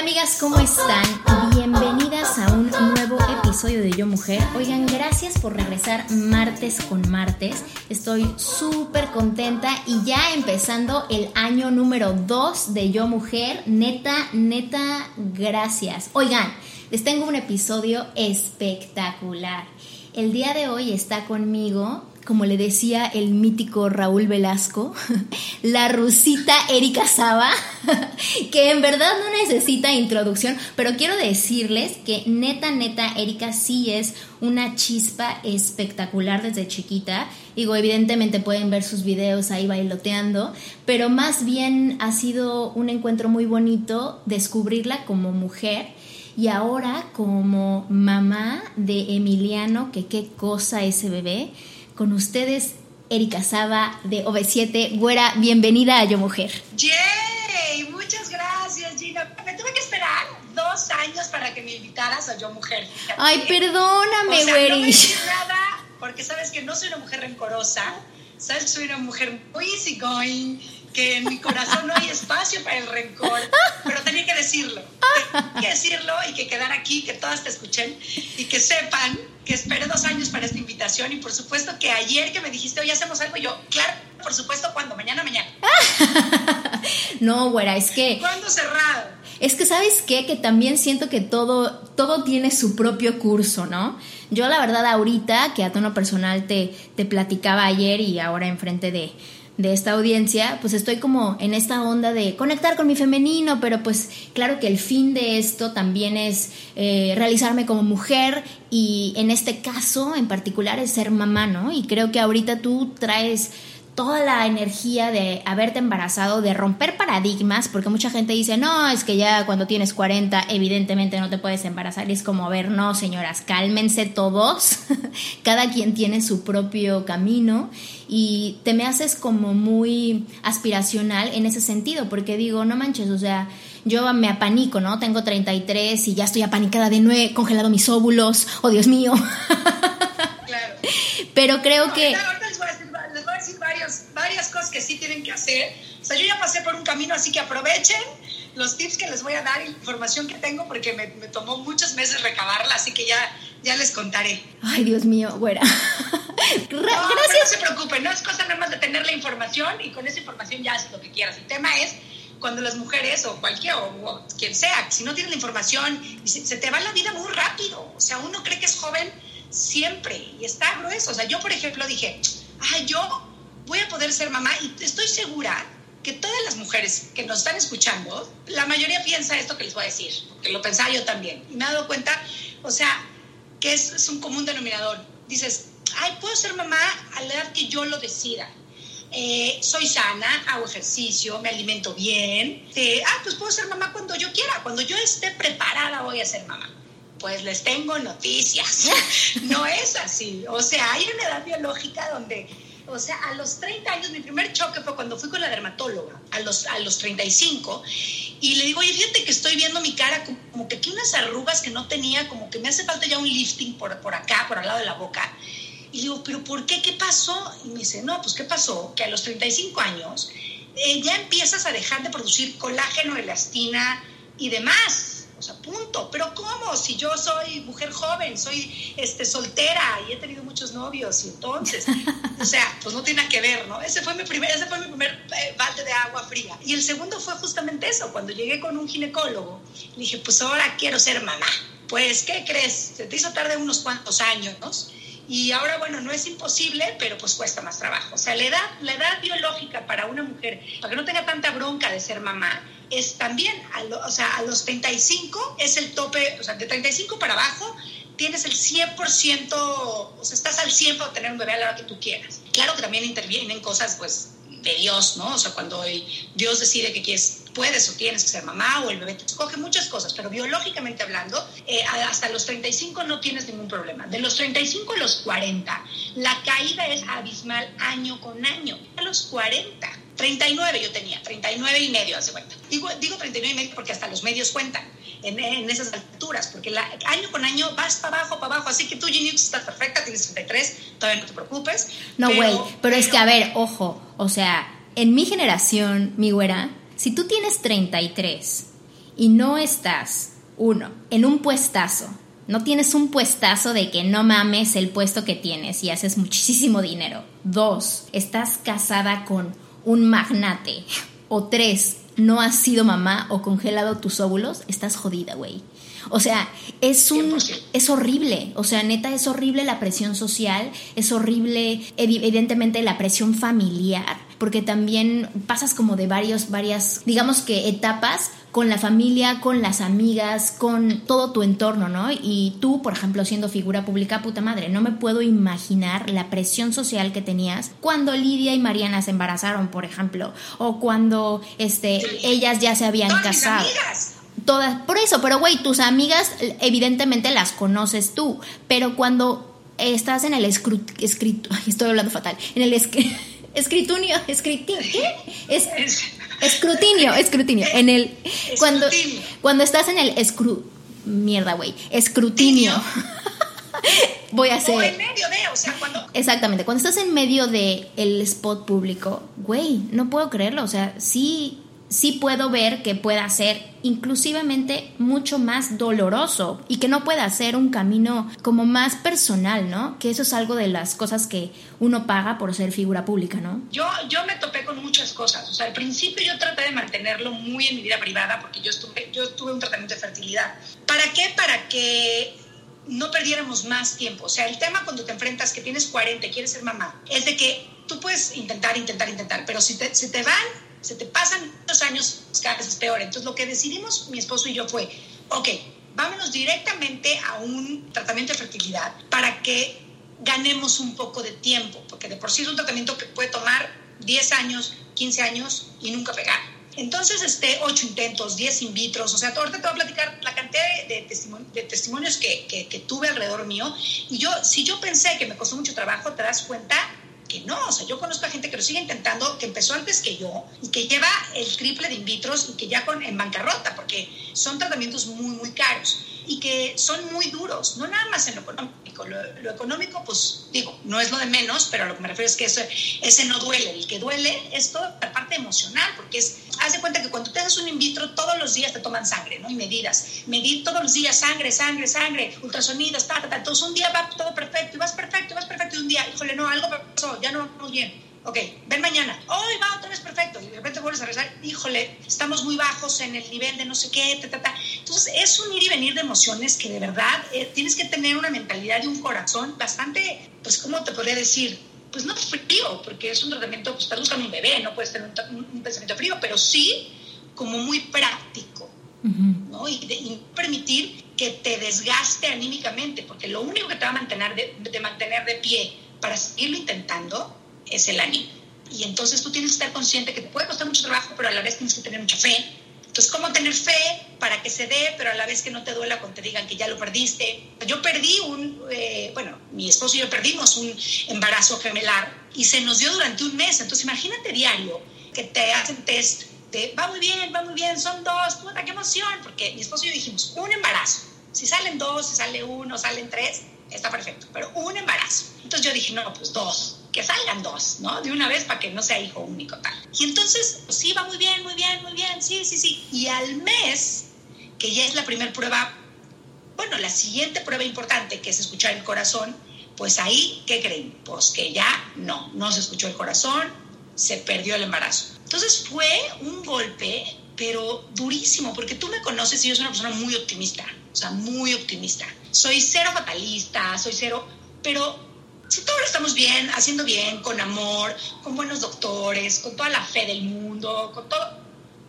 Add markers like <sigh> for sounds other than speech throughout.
Amigas, ¿cómo están? Bienvenidas a un nuevo episodio de Yo Mujer. Oigan, gracias por regresar martes con martes. Estoy súper contenta y ya empezando el año número 2 de Yo Mujer. Neta, neta, gracias. Oigan, les tengo un episodio espectacular. El día de hoy está conmigo como le decía el mítico Raúl Velasco, <laughs> la rusita Erika Saba, <laughs> que en verdad no necesita introducción, pero quiero decirles que neta, neta, Erika sí es una chispa espectacular desde chiquita. Digo, evidentemente pueden ver sus videos ahí bailoteando, pero más bien ha sido un encuentro muy bonito descubrirla como mujer y ahora como mamá de Emiliano, que qué cosa ese bebé. Con ustedes, Erika Saba de OV7. Güera, bienvenida a Yo Mujer. ¡Yay! Muchas gracias, Gina. Me tuve que esperar dos años para que me invitaras a Yo Mujer. Ay, perdóname, o sea. No me <laughs> nada porque sabes que no soy una mujer rencorosa. Sabes que soy una mujer muy easygoing, que en mi corazón no hay espacio para el rencor. Pero tenía que decirlo. Tenía que decirlo y que quedar aquí, que todas te escuchen y que sepan que esperé dos años para esta invitación y por supuesto que ayer que me dijiste, oye, hacemos algo, yo, claro, por supuesto, cuando, mañana, mañana. <laughs> No, güera, es que... ¿Cuándo cerrado? Es que, ¿sabes qué? Que también siento que todo, todo tiene su propio curso, ¿no? Yo la verdad ahorita, que a tono personal te, te platicaba ayer y ahora enfrente de, de esta audiencia, pues estoy como en esta onda de conectar con mi femenino, pero pues claro que el fin de esto también es eh, realizarme como mujer y en este caso en particular es ser mamá, ¿no? Y creo que ahorita tú traes toda la energía de haberte embarazado, de romper paradigmas, porque mucha gente dice, no, es que ya cuando tienes 40 evidentemente no te puedes embarazar. Y es como, a ver, no, señoras, cálmense todos, <laughs> cada quien tiene su propio camino y te me haces como muy aspiracional en ese sentido, porque digo, no manches, o sea, yo me apanico, ¿no? Tengo 33 y ya estoy apanicada de nuevo, he congelado mis óvulos, oh Dios mío. <laughs> Claro. Pero creo No, que ahorita les voy a decir, les varios- varias cosas que sí tienen que hacer. O sea, yo ya pasé por un camino, así que aprovechen los tips que les voy a dar y la información que tengo, porque me, me tomó muchos meses recabarla, así que ya, ya les contaré. Ay, Dios mío, güera. <laughs> No, pero no Gracias. se preocupen, no es cosa nada más de tener la información y con esa información ya haces lo que quieras. El tema es cuando las mujeres o cualquier, o, o quien sea, si no tienes la información, se, se te va la vida muy rápido. O sea, uno cree que es joven siempre y está grueso. O sea, yo, por ejemplo, dije, ay, yo voy a poder ser mamá y estoy segura que todas las mujeres que nos están escuchando, la mayoría piensa esto que les voy a decir, porque lo pensaba yo también. Y me he dado cuenta, o sea, que es, es un común denominador. Dices, ay, puedo ser mamá a la edad que yo lo decida. Eh, soy sana, hago ejercicio, me alimento bien. Eh, ah, pues puedo ser mamá cuando yo quiera, cuando yo esté preparada voy a ser mamá. Pues les tengo noticias. <laughs> No es así. O sea, hay una edad biológica donde, o sea, a los 30 años, mi primer choque fue cuando fui con la dermatóloga, a los, a los 35, y le digo, oye, fíjate que estoy viendo mi cara como, que aquí unas arrugas que no tenía, como que me hace falta ya un lifting por, por acá, por al lado de la boca. Y digo, ¿pero por qué? ¿Qué pasó? Y me dice, no, pues ¿qué pasó? Que a los 35 años eh, ya empiezas a dejar de producir colágeno, elastina y demás. O sea, punto. Pero ¿cómo? Si yo soy mujer joven, soy este, soltera y he tenido muchos novios y entonces, o sea, pues no tiene que ver, ¿no? Ese fue mi primer, ese fue mi primer eh, balde de agua fría. Y el segundo fue justamente eso. Cuando llegué con un ginecólogo, le dije, pues ahora quiero ser mamá. Pues, ¿qué crees? Se te hizo tarde unos cuantos años, ¿no? Y ahora, bueno, no es imposible, pero pues cuesta más trabajo. O sea, la edad, la edad biológica para una mujer, para que no tenga tanta bronca de ser mamá, es también, a o sea, a los 35 es el tope, o sea, de 35 para abajo tienes el 100%, o sea, estás al 100 para tener un bebé a la hora que tú quieras. Claro que también intervienen cosas, pues, de Dios, ¿no? O sea, cuando Dios decide que quieres puedes o tienes que ser mamá o el bebé te escoge muchas cosas, pero biológicamente hablando, eh, hasta los 35 no tienes ningún problema. De los 35 a los 40, la caída es abismal año con año. A los 40, 39 yo tenía, 39 y medio, hace cuenta. Digo, digo 39 y medio porque hasta los medios cuentan en, esas alturas, porque la, año con año vas para abajo, para abajo. Así que tú, Ginny, estás perfecta, tienes 33, todavía no te preocupes. No, güey, pero, pero, es que, a ver, ojo, o sea, en mi generación, mi güera, si tú tienes 33 y no estás, uno, en un puestazo, no tienes un puestazo de que no mames el puesto que tienes y haces muchísimo dinero. Dos, estás casada con un magnate. O tres, no has sido mamá o congelado tus óvulos, estás jodida, güey. O sea, es un es horrible, o sea, neta es horrible la presión social, es horrible evidentemente la presión familiar, porque también pasas como de varios varias, digamos que etapas con la familia, con las amigas, con todo tu entorno, ¿no? Y tú, por ejemplo, siendo figura pública, puta madre, no me puedo imaginar la presión social que tenías cuando Lidia y Mariana se embarazaron, por ejemplo, o cuando este ellas ya se habían casado todas, por eso, pero güey, tus amigas evidentemente las conoces tú, pero cuando estás en el escrito, estoy hablando fatal, en el escritunio, escritinio, Es, escrutinio, escrutinio, en el, cuando, cuando estás en el escru, mierda, güey, escrutinio. <laughs> Voy a hacer. O en medio de, o sea, cuando. Exactamente, cuando estás en medio de el spot público, güey, no puedo creerlo, o sea, sí sí puedo ver que pueda ser inclusivamente mucho más doloroso y que no pueda ser un camino como más personal, ¿no? Que eso es algo de las cosas que uno paga por ser figura pública, ¿no? Yo, yo me topé con muchas cosas. O sea, al principio yo traté de mantenerlo muy en mi vida privada porque yo, estuve, yo tuve un tratamiento de fertilidad. ¿Para qué? Para que no perdiéramos más tiempo. O sea, el tema cuando te enfrentas que tienes 40 y quieres ser mamá es de que tú puedes intentar, intentar, intentar, pero si te, si te van se te pasan los años, cada vez es peor. Entonces lo que decidimos mi esposo y yo fue, ok, vámonos directamente a un tratamiento de fertilidad para que ganemos un poco de tiempo, porque de por sí es un tratamiento que puede tomar 10 años, 15 años y nunca pegar. Entonces, este, 8 intentos, 10 in vitro, o sea, ahorita te voy a platicar la cantidad de, testimonios que, que, que, tuve alrededor mío. Y yo, si yo pensé que me costó mucho trabajo, te das cuenta que no, o sea, yo conozco a gente que lo sigue intentando, que empezó antes que yo y que lleva el triple de in vitros y que ya con, en bancarrota, porque son tratamientos muy, muy caros y que son muy duros, no nada más en lo económico. Lo, económico, pues digo, no es lo de menos, pero a lo que me refiero es que ese, ese no duele. El que duele es toda la parte emocional, porque es, haz de cuenta que cuando tengas un in vitro, todos los días te toman sangre, ¿no? Y medidas. Medir todos los días sangre, sangre, sangre, ultrasonidos, ta, ta, ta. Entonces un día va todo perfecto y vas perfecto, y vas perfecto y un día, híjole, no, algo pasó, ya no vamos bien ok, ven mañana, hoy va otra vez perfecto, y de repente vuelves a rezar, híjole, estamos muy bajos en el nivel de no sé qué, ta, ta, ta. Entonces, es un ir y venir de emociones que de verdad eh, tienes que tener una mentalidad y un corazón bastante, pues, ¿cómo te podría decir? Pues no frío, porque es un tratamiento, pues estás buscando un bebé, no puedes tener un, pensamiento frío, pero sí como muy práctico, ¿no? Y, de, permitir que te desgaste anímicamente, porque lo único que te va a mantener de, de mantener de pie para seguirlo intentando es el ánimo. Y entonces tú tienes que estar consciente que te puede costar mucho trabajo, pero a la vez tienes que tener mucha fe. Entonces, ¿cómo tener fe para que se dé, pero a la vez que no te duela cuando te digan que ya lo perdiste? Yo perdí un, eh, bueno, mi esposo y yo perdimos un embarazo gemelar y se nos dio durante un mes. Entonces, imagínate diario que te hacen test de, va muy bien, va muy bien, son dos, puta, qué emoción, porque mi esposo y yo dijimos, un embarazo. Si salen dos, si sale uno, salen tres, está perfecto, pero un embarazo. Entonces yo dije, no, pues dos que salgan dos, ¿no? De una vez para que no sea hijo único tal. Y entonces, sí, va muy bien, muy bien, muy bien, sí, sí, sí. Y al mes que ya es la primera prueba, bueno, la siguiente prueba importante, que es escuchar el corazón, pues ahí, ¿qué creen? Pues que ya no, no se escuchó el corazón, se perdió el embarazo. Entonces fue un golpe, pero durísimo, porque tú me conoces y yo soy una persona muy optimista, o sea, muy optimista. Soy cero fatalista, soy cero, pero si todo lo estamos bien, haciendo bien, con amor, con buenos doctores, con toda la fe del mundo, con todo,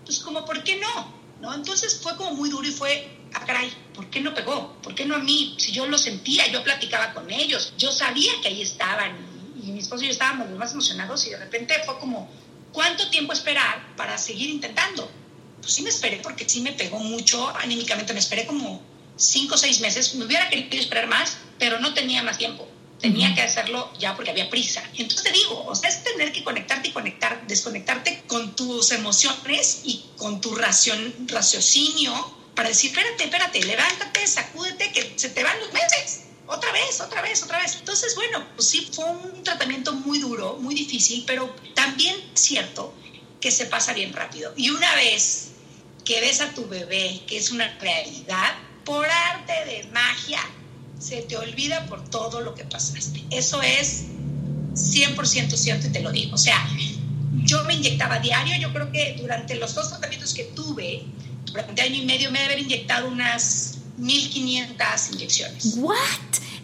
pues como, ¿por qué no? ¿No? Entonces fue como muy duro y fue, ah, caray, ¿por qué no pegó? ¿Por qué no a mí? Si yo lo sentía, yo platicaba con ellos, yo sabía que ahí estaban y, y mi esposo y yo estábamos los más emocionados y de repente fue como, ¿cuánto tiempo esperar para seguir intentando? Pues sí me esperé porque sí me pegó mucho anímicamente, me esperé como cinco o seis meses, me hubiera querido esperar más, pero no tenía más tiempo. Tenía que hacerlo ya porque había prisa. Entonces te digo, o sea, es tener que conectarte y conectar, desconectarte con tus emociones y con tu racion, raciocinio para decir, espérate, espérate, levántate, sacúdete, que se te van los meses. Otra vez, otra vez, otra vez. Entonces, bueno, pues sí, fue un tratamiento muy duro, muy difícil, pero también cierto que se pasa bien rápido. Y una vez que ves a tu bebé, que es una realidad, por arte de magia, se te olvida por todo lo que pasaste. Eso es 100% cierto y te lo digo. O sea, yo me inyectaba diario, yo creo que durante los dos tratamientos que tuve, durante año y medio me he haber inyectado unas 1500 inyecciones. ¿What?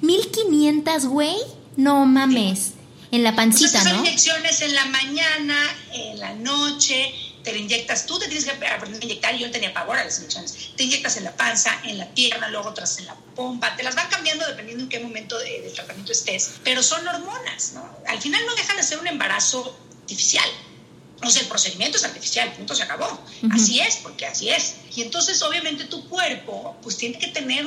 ¿1500, güey? No mames. En la pancita, Entonces, son ¿no? inyecciones en la mañana, en la noche, te inyectas, tú te tienes que aprender a inyectar, yo tenía pavor a las inyecciones, te inyectas en la panza, en la pierna, luego otras en la pompa, te las van cambiando dependiendo en qué momento de, de tratamiento estés, pero son hormonas, ¿no? Al final no dejan de ser un embarazo artificial. O sea, el procedimiento es artificial, punto, se acabó. Así es, porque así es. Y entonces, obviamente, tu cuerpo, pues tiene que tener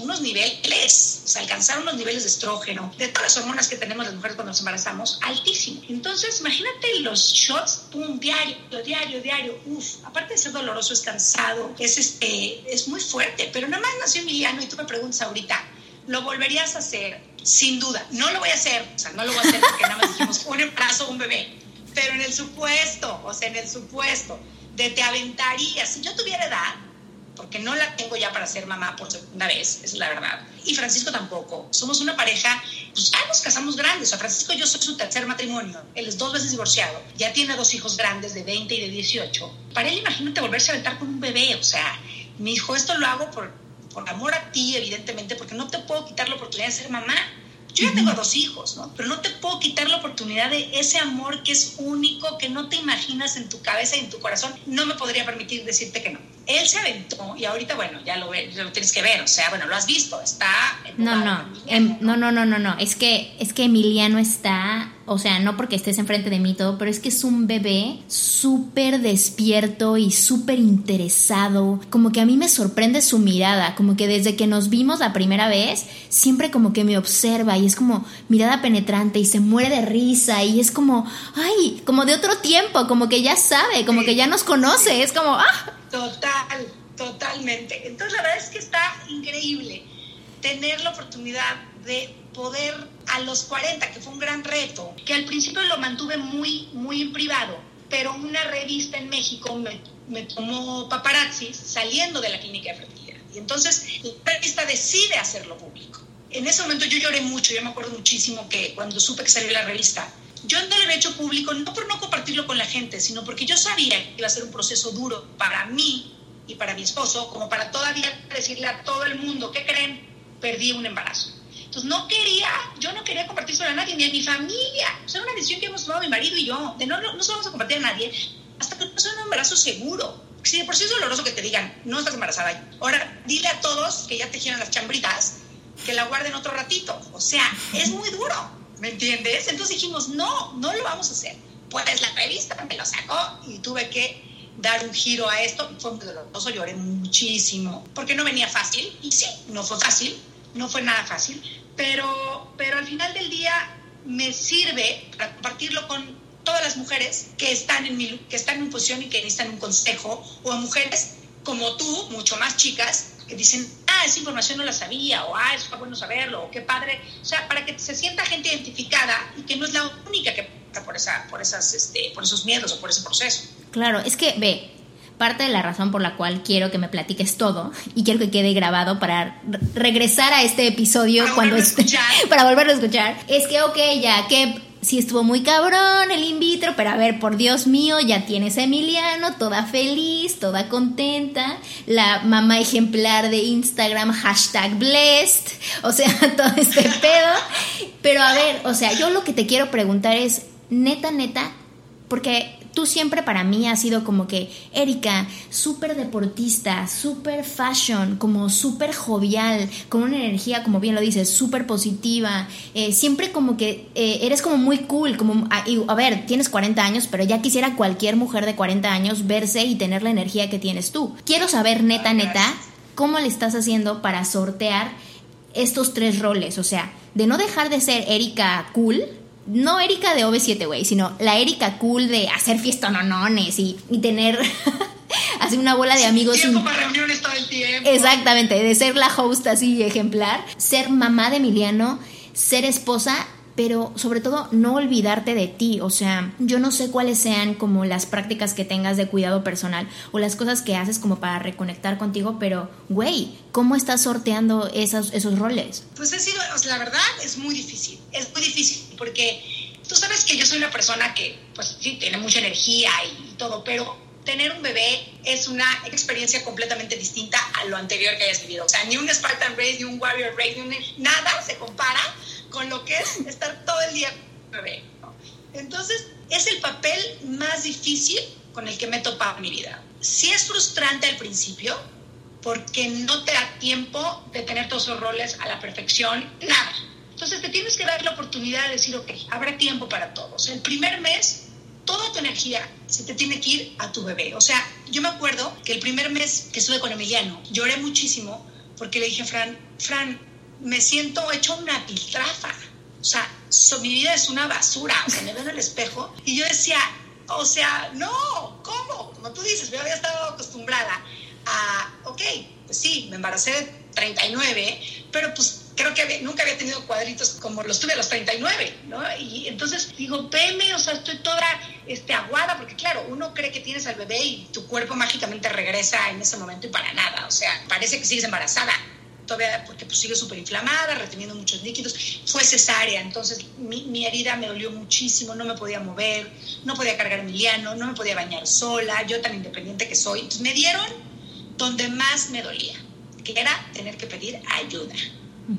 unos niveles, o sea, alcanzar unos niveles de estrógeno, de todas las hormonas que tenemos las mujeres cuando nos embarazamos, altísimo. Entonces, imagínate los shots, pum, diario, diario, diario, uf, aparte de ser doloroso, es cansado, es, este, es muy fuerte, pero nada más nació Emiliano y tú me preguntas ahorita, ¿lo volverías a hacer? Sin duda, no lo voy a hacer, o sea, no lo voy a hacer porque nada más dijimos un embarazo, un bebé, pero en el supuesto, o sea, en el supuesto de te aventarías, si yo tuviera edad, porque no la tengo ya para ser mamá por segunda vez, es la verdad, y Francisco tampoco, somos una pareja, pues ya nos casamos grandes, o sea, Francisco yo soy su tercer matrimonio, él es dos veces divorciado, ya tiene dos hijos grandes de 20 y de 18, para él imagínate volverse a aventar con un bebé, o sea, me dijo, esto lo hago por, por amor a ti, evidentemente, porque no te puedo quitar la oportunidad de ser mamá, yo ya tengo dos hijos, ¿no? Pero no te puedo quitar la oportunidad de ese amor que es único, que no te imaginas en tu cabeza y en tu corazón. No me podría permitir decirte que no. Él se aventó y ahorita, bueno, ya lo, lo tienes que ver, o sea, bueno, lo has visto, está... No, no, em, no, no, no, no, no, es que, es que Emiliano está, o sea, no porque estés enfrente de mí todo, pero es que es un bebé súper despierto y súper interesado, como que a mí me sorprende su mirada, como que desde que nos vimos la primera vez, siempre como que me observa y es como mirada penetrante y se muere de risa y es como, ay, como de otro tiempo, como que ya sabe, como que ya nos conoce, es como, ah. Total, totalmente. Entonces la verdad es que está increíble tener la oportunidad de poder a los 40, que fue un gran reto, que al principio lo mantuve muy, muy privado, pero una revista en México me, me tomó paparazzi saliendo de la clínica de fertilidad. Y entonces la revista decide hacerlo público. En ese momento yo lloré mucho, yo me acuerdo muchísimo que cuando supe que salió la revista, yo no lo había hecho público no por no compartirlo con la gente, sino porque yo sabía que iba a ser un proceso duro para mí y para mi esposo, como para todavía decirle a todo el mundo, ¿qué creen? Perdí un embarazo. Entonces no quería, yo no quería compartir a nadie, ni a mi familia. O sea, era una decisión que hemos tomado mi marido y yo, de no, no, no se vamos a compartir a nadie hasta que sea un embarazo seguro. Si de por sí es doloroso que te digan, no estás embarazada. Ahora, dile a todos que ya tejieron las chambritas, que la guarden otro ratito. O sea, es muy duro, ¿me entiendes? Entonces dijimos, no, no lo vamos a hacer. Pues la revista me lo sacó y tuve que dar un giro a esto. Fue muy doloroso, lloré muchísimo, porque no venía fácil. Y sí, no fue fácil, no fue nada fácil, pero, pero al final del día me sirve para compartirlo con todas las mujeres que están en, mi, que están en posición y que necesitan un consejo, o a mujeres como tú, mucho más chicas, que dicen, ah, esa información no la sabía, o ah, está bueno saberlo, o qué padre. O sea, para que se sienta gente identificada y que no es la única que pasa por, esa, por, esas, este, por esos miedos o por ese proceso. Claro, es que ve, parte de la razón por la cual quiero que me platiques todo y quiero que quede grabado para regresar a este episodio cuando esté, <laughs> para volverlo a escuchar, es que, ok, ya, que sí estuvo muy cabrón el in vitro, pero a ver, por Dios mío, ya tienes a Emiliano, toda feliz, toda contenta, la mamá ejemplar de Instagram, hashtag blessed, o sea, <laughs> todo este pedo. Pero a ver, o sea, yo lo que te quiero preguntar es, neta, neta, porque tú siempre para mí has sido como que, Erika, súper deportista, súper fashion, como súper jovial, con una energía, como bien lo dices, súper positiva, eh, siempre como que eh, eres como muy cool, como, a, a, ver, tienes 40 años, pero ya quisiera cualquier mujer de 40 años verse y tener la energía que tienes tú. Quiero saber, neta, neta, cómo le estás haciendo para sortear estos tres roles, o sea, de no dejar de ser Erika cool, no Erika de OV7, güey, sino la Erika cool de hacer fiestononones y, y tener <laughs> así una bola de amigos. Tiempo para reuniones todo el tiempo. Exactamente, de ser la host así ejemplar, ser mamá de Emiliano, ser esposa pero sobre todo no olvidarte de ti, o sea, yo no sé cuáles sean como las prácticas que tengas de cuidado personal o las cosas que haces como para reconectar contigo, pero güey, ¿cómo estás sorteando esos, esos roles? Pues ha sido, la verdad es muy difícil, es muy difícil porque tú sabes que yo soy una persona que pues sí tiene mucha energía y todo, pero tener un bebé es una experiencia completamente distinta a lo anterior que hayas vivido. O sea, ni un Spartan Race, ni un Warrior Race, ni un, nada se compara con lo que es estar todo el día con un bebé. Entonces, es el papel más difícil con el que me he topado en mi vida. Sí es frustrante al principio, porque no te da tiempo de tener todos esos roles a la perfección, nada. Entonces te tienes que dar la oportunidad de decir, ok, habrá tiempo para todos. El primer mes, toda tu energía se te tiene que ir a tu bebé. O sea, yo me acuerdo que el primer mes que estuve con Emiliano, lloré muchísimo porque le dije a Fran, Fran, me siento hecho una piltrafa. O sea, mi vida es una basura. O sea, me veo en el espejo y yo decía, o sea, no, ¿cómo? Como tú dices, yo había estado acostumbrada a, ok, pues sí, me embaracé de 39, pero pues creo que nunca había tenido cuadritos como los tuve a los 39, ¿no? Y entonces digo, veme, o sea, estoy toda este, aguada, porque claro, uno cree que tienes al bebé y tu cuerpo mágicamente regresa en ese momento y para nada, o sea, parece que sigues embarazada todavía porque pues, sigue súper inflamada, reteniendo muchos líquidos. Fue cesárea, entonces mi, mi, herida me dolió muchísimo, no me podía mover, no podía cargar a Emiliano, no me podía bañar sola, yo tan independiente que soy. Entonces me dieron donde más me dolía, que era tener que pedir ayuda.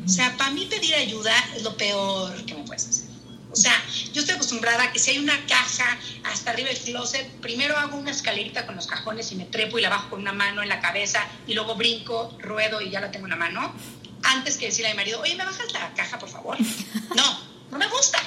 O sea, para mí pedir ayuda es lo peor que me puedes hacer. O sea, yo estoy acostumbrada a que si hay una caja hasta arriba del closet, primero hago una escalerita con los cajones y me trepo y la bajo con una mano en la cabeza y luego brinco, ruedo y ya la tengo en la mano. Antes que decirle a mi marido, oye, ¿me bajas la caja, por favor? <laughs> No, no me gusta.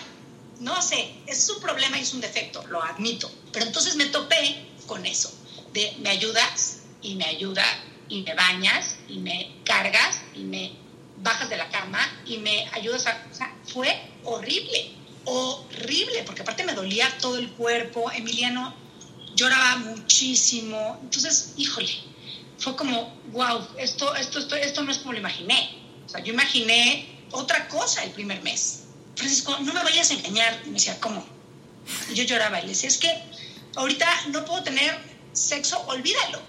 No sé, es un problema y es un defecto, lo admito. Pero entonces me topé con eso, de me ayudas y me ayuda y me bañas y me cargas y me bajas de la cama y me ayudas a... O sea, fue horrible horrible, porque aparte me dolía todo el cuerpo, Emiliano lloraba muchísimo, entonces, híjole, fue como, wow, esto, esto, esto, esto no es como lo imaginé. O sea, yo imaginé otra cosa el primer mes. Francisco, no me vayas a engañar. Me decía, ¿cómo? Y yo lloraba y le decía, es que ahorita no puedo tener sexo, olvídalo.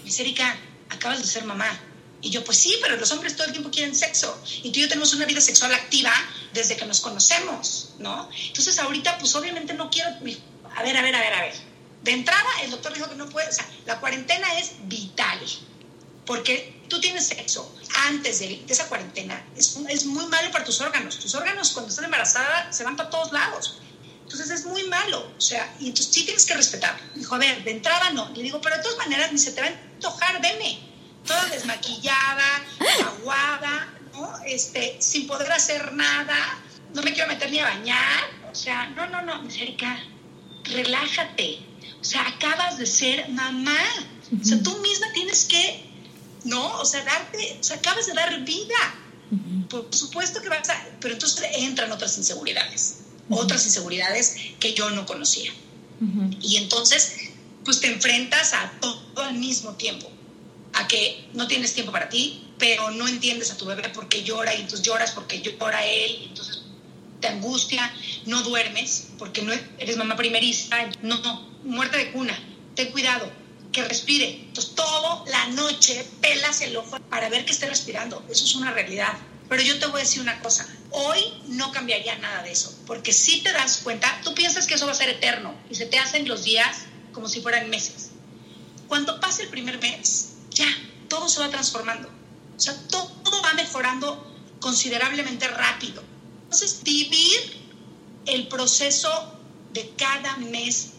Me dice, Erika, acabas de ser mamá. Y yo, pues sí, pero los hombres todo el tiempo quieren sexo. Y tú y yo tenemos una vida sexual activa desde que nos conocemos, ¿no? Entonces ahorita, pues obviamente no quiero... A ver, a ver, a ver, a ver. De entrada, el doctor dijo que no puede... O sea, la cuarentena es vital. Porque tú tienes sexo antes de, de esa cuarentena. Es, es muy malo para tus órganos. Tus órganos cuando estás embarazada se van para todos lados. Entonces es muy malo, o sea, y entonces sí tienes que respetar. Dijo, a ver, de entrada no. Le digo, pero de todas maneras, ni se te va a antojar, veme toda desmaquillada, aguada, ¿no? Este, sin poder hacer nada, no me quiero meter ni a bañar, o sea, no, no, no, Erika, relájate, o sea, acabas de ser mamá, o sea, tú misma tienes que, ¿no? O sea, darte, o sea, acabas de dar vida, por supuesto que vas a, pero entonces entran otras inseguridades, otras inseguridades que yo no conocía. Y entonces, pues te enfrentas a todo al mismo tiempo a que no tienes tiempo para ti, pero no entiendes a tu bebé porque llora y entonces lloras porque llora él, y entonces te angustia, no duermes porque no eres mamá primeriza, no, no, muerte de cuna, ten cuidado, que respire. Entonces, toda la noche pelas el ojo para ver que esté respirando. Eso es una realidad. Pero yo te voy a decir una cosa, hoy no cambiaría nada de eso, porque si te das cuenta, tú piensas que eso va a ser eterno y se te hacen los días como si fueran meses. Cuando pase el primer mes, ya, todo se va transformando. O sea, todo, va mejorando considerablemente rápido. Entonces, vivir el proceso de cada mes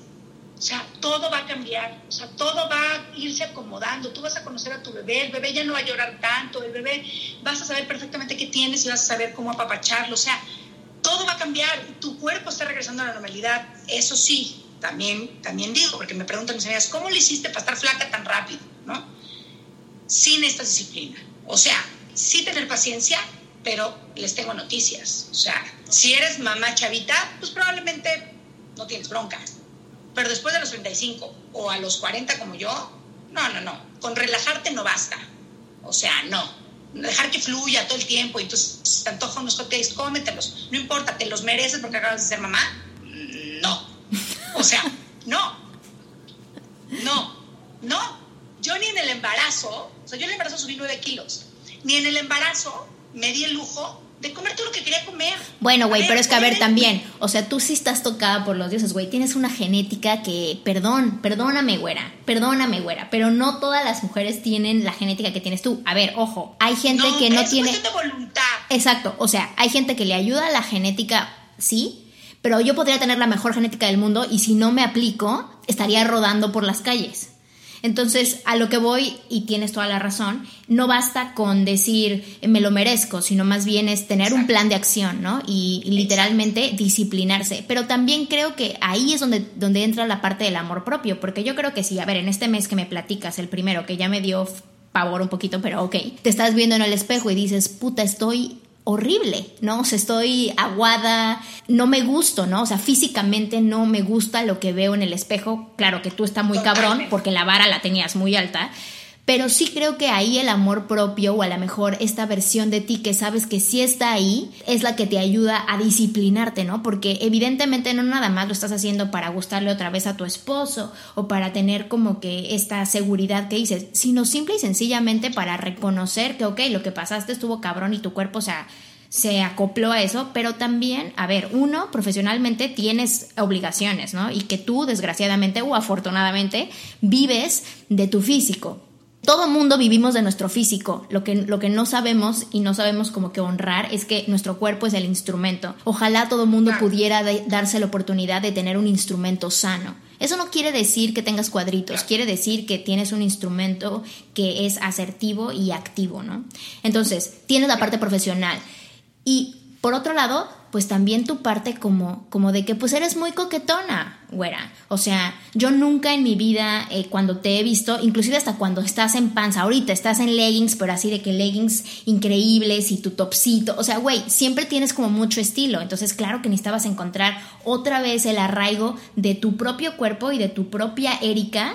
o sea, todo va a cambiar, o sea, todo va a irse acomodando. Tú vas a conocer a tu bebé, el bebé ya no va a llorar tanto, el bebé vas a saber perfectamente qué tienes y vas a saber cómo apapacharlo. O sea, todo va a cambiar. Tu cuerpo está regresando a la normalidad. Eso sí, también, también digo, porque me preguntan mis amigas, ¿cómo le hiciste para estar flaca tan rápido? Sin esta disciplina. O sea, sí tener paciencia, pero les tengo noticias. O sea, si eres mamá chavita, pues probablemente no tienes bronca pero después de los 35 o a los 40 como yo, no, no, no. Con relajarte no basta. O sea, no. Dejar que fluya todo el tiempo y entonces si te antoja unos hotcakes, cómetelos. No importa, te los mereces porque acabas de ser mamá. No. O sea, no. No. No. Yo ni en el embarazo, o sea, yo en el embarazo subí 9 kilos. Ni en el embarazo me di el lujo de comer todo lo que quería comer. Bueno, güey, pero es que a ver también, o sea, tú sí estás tocada por los dioses, güey, tienes una genética que, perdón, perdóname, güera, perdóname, güera, pero no todas las mujeres tienen la genética que tienes tú. A ver, ojo, hay gente que no es tiene... de voluntad. Exacto, o sea, hay gente que le ayuda a la genética, sí, pero yo podría tener la mejor genética del mundo y si no me aplico, estaría rodando por las calles. Entonces, a lo que voy, y tienes toda la razón, no basta con decir me lo merezco, sino más bien es tener un plan de acción, ¿no? Y, literalmente disciplinarse. Pero también creo que ahí es donde, donde entra la parte del amor propio, porque yo creo que sí, a ver, en este mes que me platicas, el primero, que ya me dio pavor un poquito, pero ok, te estás viendo en el espejo y dices, puta, estoy horrible, ¿no? O sea, estoy aguada, no me gusto, ¿no? O sea, físicamente no me gusta lo que veo en el espejo. Claro que tú estás muy cabrón porque la vara la tenías muy alta, pero sí creo que ahí el amor propio o a lo mejor esta versión de ti que sabes que sí está ahí es la que te ayuda a disciplinarte, ¿no? Porque evidentemente no nada más lo estás haciendo para gustarle otra vez a tu esposo o para tener como que esta seguridad que dices, sino simple y sencillamente para reconocer que, ok, lo que pasaste estuvo cabrón y tu cuerpo, se acopló a eso, pero también, a ver, uno, profesionalmente tienes obligaciones, ¿no? Y que tú, desgraciadamente o afortunadamente, vives de tu físico todo mundo vivimos de nuestro físico. Lo que, lo que no sabemos y no sabemos como que honrar es que nuestro cuerpo es el instrumento. Ojalá todo mundo pudiera darse la oportunidad de tener un instrumento sano. Eso no quiere decir que tengas cuadritos, quiere decir que tienes un instrumento que es asertivo y activo, ¿no? Entonces, tienes la parte profesional. Y por otro lado, pues también tu parte como, como de que pues eres muy coquetona, güera. O sea, yo nunca en mi vida, eh, cuando te he visto, inclusive hasta cuando estás en panza, ahorita estás en leggings, pero así de que leggings increíbles y tu topsito, o sea, güey, siempre tienes como mucho estilo. Entonces, claro que necesitabas encontrar otra vez el arraigo de tu propio cuerpo y de tu propia Erika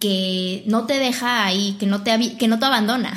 que no te deja ahí, que no te, que no te abandona.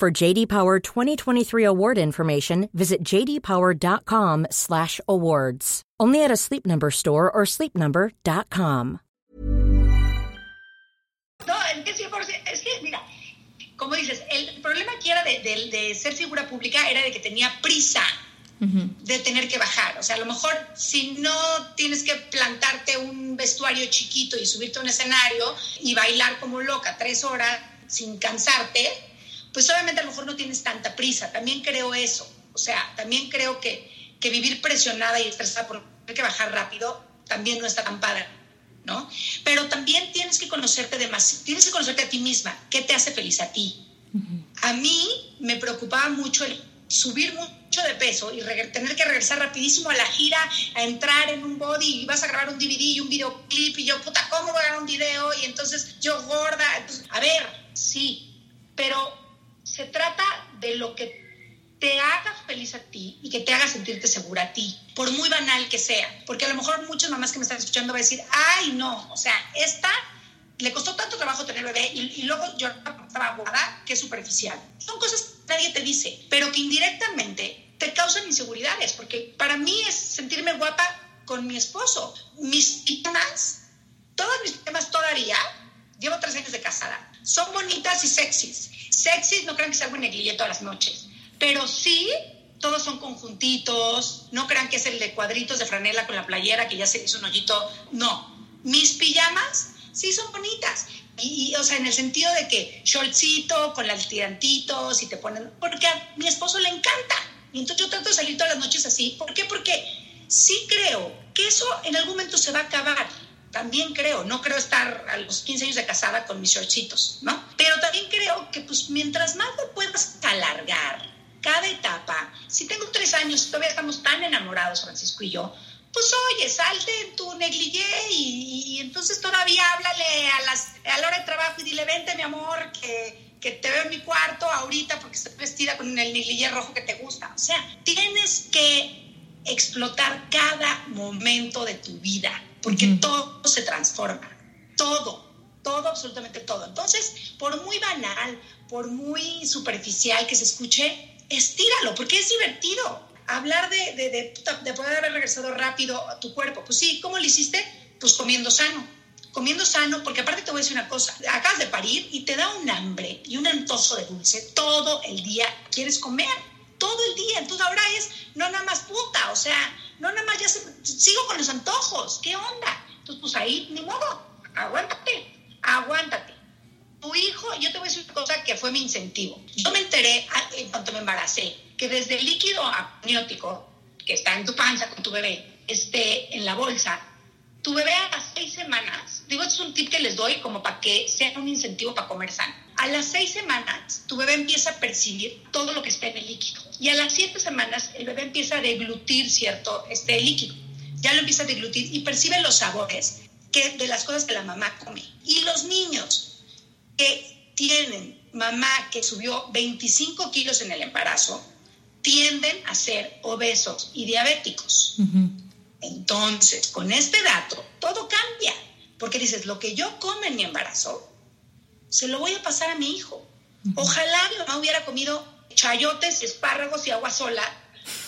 For JD Power 2023 award information, visit jdpower.com/awards. Only at a Sleep Number store or sleepnumber.com. No, es que mira, como dices, el problema aquí era de, de, de ser figura pública era de que tenía prisa. de tener que bajar. O sea, a lo mejor si no tienes que plantarte un vestuario chiquito y subirte a un escenario y bailar como loca tres horas sin cansarte, pues obviamente a lo mejor no tienes tanta prisa. También creo eso. O sea, también creo que, que vivir presionada y estresada por tener que bajar rápido también no está tan padre, ¿no? Pero también tienes que conocerte de más, tienes que conocerte a ti misma. ¿Qué te hace feliz a ti? A mí me preocupaba mucho el subir mucho de peso y tener que regresar rapidísimo a la gira, a entrar en un body y vas a grabar un DVD y un videoclip y yo, puta, ¿cómo voy a grabar un video? Y entonces yo gorda. a ver, sí, pero se trata de lo que te haga feliz a ti y que te haga sentirte segura a ti, por muy banal que sea. Porque a lo mejor muchas mamás que me están escuchando van a decir, ay, no, o sea, esta le costó tanto trabajo tener bebé y, luego yo estaba guada, que es superficial. Son cosas que nadie te dice, pero que indirectamente te causan inseguridades, porque para mí es sentirme guapa con mi esposo. Mis pijamas, todas mis pijamas todavía, llevo tres años de casada, son bonitas y sexys. Sexys, no crean que salgo en negligé todas las noches, pero sí todos son conjuntitos, no crean que es el de cuadritos de franela con la playera que ya se hizo un hoyito, no. Mis pijamas sí son bonitas. Y, o sea, en el sentido de que shortcito con las tirantitos y te ponen, porque a mi esposo le encanta. Y entonces yo trato de salir todas las noches así. ¿Por qué? Porque sí creo que eso en algún momento se va a acabar. También creo, no creo estar a los 15 años de casada con mis shortcitos, ¿no? Pero también creo que pues mientras más lo puedas alargar, cada etapa, si tengo tres años, todavía estamos tan enamorados, Francisco y yo, pues oye, salte en tu negligé y, entonces todavía háblale a, las, a la hora de trabajo y dile, vente mi amor, que, que te veo en mi cuarto ahorita porque estoy vestida con el negligé rojo que te gusta. O sea, tienes que explotar cada momento de tu vida porque todo se transforma, todo, todo, absolutamente todo. Entonces, por muy banal, por muy superficial que se escuche, estíralo porque es divertido hablar de, de, de, poder haber regresado rápido a tu cuerpo. Pues sí, ¿cómo lo hiciste? Pues comiendo sano. Comiendo sano, porque aparte te voy a decir una cosa, acabas de parir y te da un hambre y un antojo de dulce todo el día, quieres comer, todo el día, entonces ahora es, no nada más puta, o sea, no nada más ya sigo con los antojos, ¿qué onda? Entonces pues ahí, ni modo, aguántate, aguántate. Tu hijo, yo te voy a decir una cosa que fue mi incentivo. Yo me enteré en cuanto me embaracé, que desde el líquido amniótico que está en tu panza con tu bebé, esté en la bolsa, tu bebé a las seis semanas, digo, este es un tip que les doy como para que sea un incentivo para comer sano. A las seis semanas, tu bebé empieza a percibir todo lo que está en el líquido. Y a las siete semanas, el bebé empieza a deglutir cierto este líquido. Ya lo empieza a deglutir y percibe los sabores que, de las cosas que la mamá come. Y los niños que tienen mamá que subió 25 kilos en el embarazo, tienden a ser obesos y diabéticos. Entonces, con este dato, todo cambia, porque dices, lo que yo como en mi embarazo, se lo voy a pasar a mi hijo. Ojalá mi mamá hubiera comido chayotes, espárragos y agua sola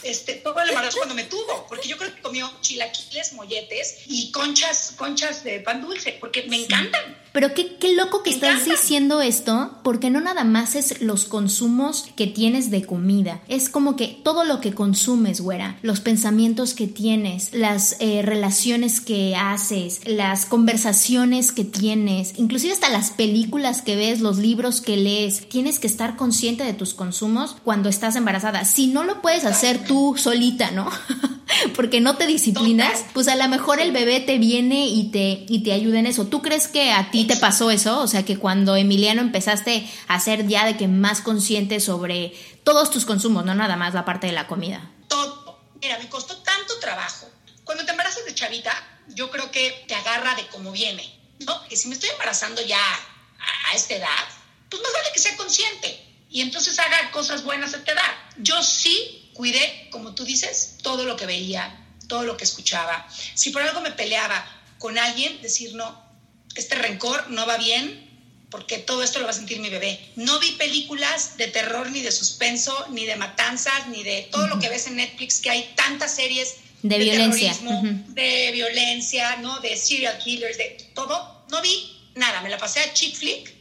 este, todo el embarazo cuando me tuvo, porque yo creo que comió chilaquiles, molletes y conchas, conchas de pan dulce, porque me encantan. Pero qué, qué loco que estás diciendo esto, porque no nada más es los consumos que tienes de comida, es como que todo lo que consumes, güera, los pensamientos que tienes, las eh, relaciones que haces, las conversaciones que tienes, inclusive hasta las películas que ves, los libros que lees, tienes que estar consciente de tus consumos cuando estás embarazada. Si no lo puedes hacer tú solita, ¿no? <laughs> porque no te disciplinas, pues a lo mejor el bebé te viene y te, y te ayuda en eso. ¿Tú crees que a ti te pasó eso? O sea, que cuando Emiliano empezaste a ser ya de que más consciente sobre todos tus consumos, no nada más la parte de la comida. Todo. Mira, me costó tanto trabajo. Cuando te embarazas de chavita, yo creo que te agarra de cómo viene, ¿no? Que si me estoy embarazando ya a, a esta edad, pues más vale que sea consciente y entonces haga cosas buenas a esta edad. Yo sí cuidé, como tú dices, todo lo que veía, todo lo que escuchaba. Si por algo me peleaba con alguien, decir, no, este rencor no va bien porque todo esto lo va a sentir mi bebé. No vi películas de terror, ni de suspenso, ni de matanzas, ni de todo lo que ves en Netflix, que hay tantas series de, violencia, de violencia, ¿no? De serial killers, de todo. No vi nada, me la pasé a chick flick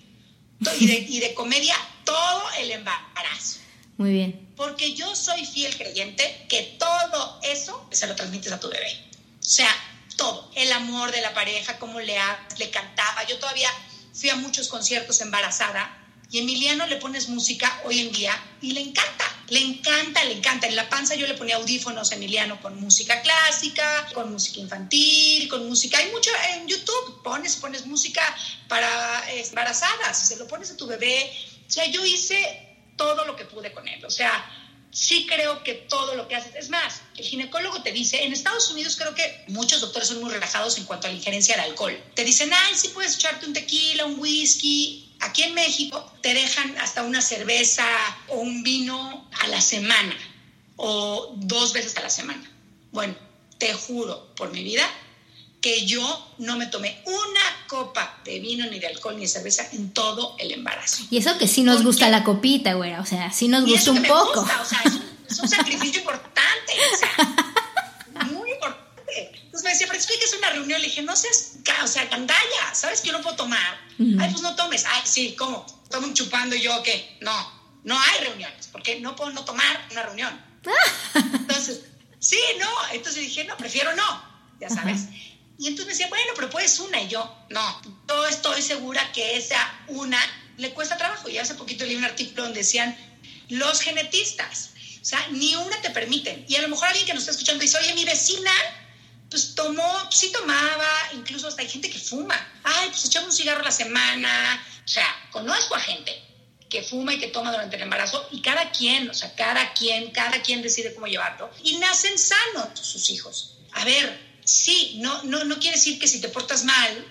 y de, y de comedia todo el embarazo. Muy bien. Porque yo soy fiel creyente que todo eso se lo transmites a tu bebé. O sea, todo. El amor de la pareja, cómo le, le cantaba. Yo todavía fui a muchos conciertos embarazada y Emiliano le pones música hoy en día y le encanta, le encanta, le encanta. En la panza yo le ponía audífonos a Emiliano con música clásica, con música infantil, con música. Hay mucho en YouTube, pones, pones música para embarazadas, se lo pones a tu bebé. O sea, yo hice todo lo que pude con él. O sea, sí creo que todo lo que haces, es más, el ginecólogo te dice, en Estados Unidos creo que muchos doctores son muy relajados en cuanto a la injerencia de alcohol. Te dicen, ay, sí puedes echarte un tequila, un whisky. Aquí en México te dejan hasta una cerveza o un vino a la semana o dos veces a la semana. Bueno, te juro por mi vida que yo no me tomé una copa de vino, ni de alcohol, ni de cerveza en todo el embarazo. Y eso que sí nos gusta la copita, güey, o sea, sí nos gusta un poco. o sea, es un, sacrificio importante, o sea, <laughs> muy importante. Entonces me decía, pero es que es una reunión, le dije, no seas, o sea, candalla, ¿sabes que yo no puedo tomar? Ay, pues no tomes. Ay, sí, ¿cómo? Tomo chupando y yo, ¿qué? No, no hay reuniones, porque no puedo no tomar una reunión. <laughs> Entonces, sí, no, entonces dije, no, prefiero no, ya sabes. Y entonces me decía, bueno, pero puedes una. Y yo, no, yo estoy segura que esa una le cuesta trabajo. Y hace poquito leí un artículo donde decían, los genetistas, o sea, ni una te permiten. Y a lo mejor alguien que nos está escuchando dice, oye, mi vecina, pues tomó, sí tomaba, incluso hasta hay gente que fuma. Ay, pues echamos un cigarro a la semana. O sea, conozco a gente que fuma y que toma durante el embarazo y cada quien, o sea, cada quien, cada quien decide cómo llevarlo. Y nacen sanos sus hijos. A ver, sí, no, no, no quiere decir que si te portas mal,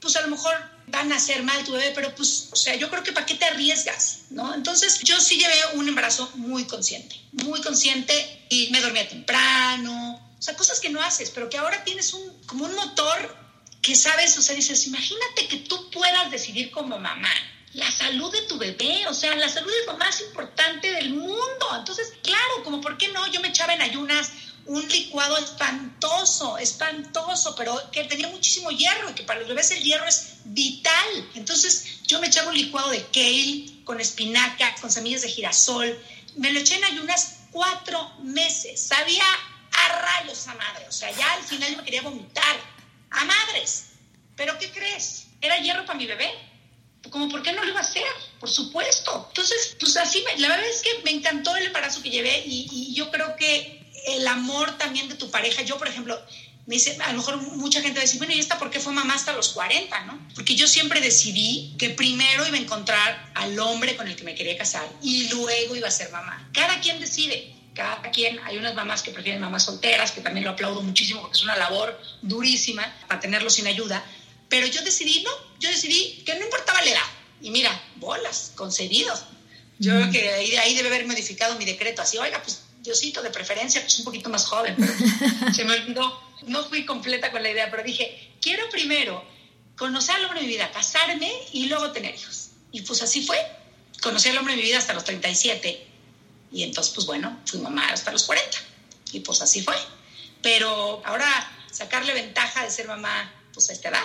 pues a lo mejor van a hacer mal tu bebé, pero pues, o sea, yo creo que para qué te arriesgas, ¿no? Entonces, yo sí llevé un embarazo muy consciente, muy consciente y me dormía temprano, o sea, cosas que no haces, pero que ahora tienes un, como un motor que sabes, o sea, dices, imagínate que tú puedas decidir como mamá la salud de tu bebé, o sea, la salud es lo más importante del mundo. Entonces, claro, como por qué no, yo me echaba en ayunas un licuado espantoso, espantoso, pero que tenía muchísimo hierro y que para los bebés el hierro es vital. Entonces yo me echaba un licuado de kale con espinaca, con semillas de girasol. Me lo eché en ayunas cuatro meses. Sabía a rayos a madre. O sea, ya al final yo me quería vomitar. A madres. Pero ¿qué crees? Era hierro para mi bebé. Como, ¿por qué no lo iba a hacer? Por supuesto. Entonces, pues así, la verdad es que me encantó el embarazo que llevé y yo creo que el amor también de tu pareja. Yo, por ejemplo, me dice, a lo mejor mucha gente va a decir, bueno, ¿y esta por qué fue mamá hasta los 40, no? Porque yo siempre decidí que primero iba a encontrar al hombre con el que me quería casar y luego iba a ser mamá. Cada quien decide, cada quien. Hay unas mamás que prefieren mamás solteras, que también lo aplaudo muchísimo porque es una labor durísima para tenerlo sin ayuda. Pero yo decidí, no, yo decidí que no importaba la edad. Y mira, bolas, concedido. Yo creo que ahí, ahí debe haber modificado mi decreto, así, oiga, pues Diosito de preferencia, pues un poquito más joven, pero <laughs> se me olvidó, no fui completa con la idea, pero dije, quiero primero conocer al hombre de mi vida, casarme y luego tener hijos. Y pues así fue, conocí al hombre de mi vida hasta los 37 y entonces pues bueno, fui mamá hasta los 40 y pues así fue. Pero ahora sacarle ventaja de ser mamá pues a esta edad,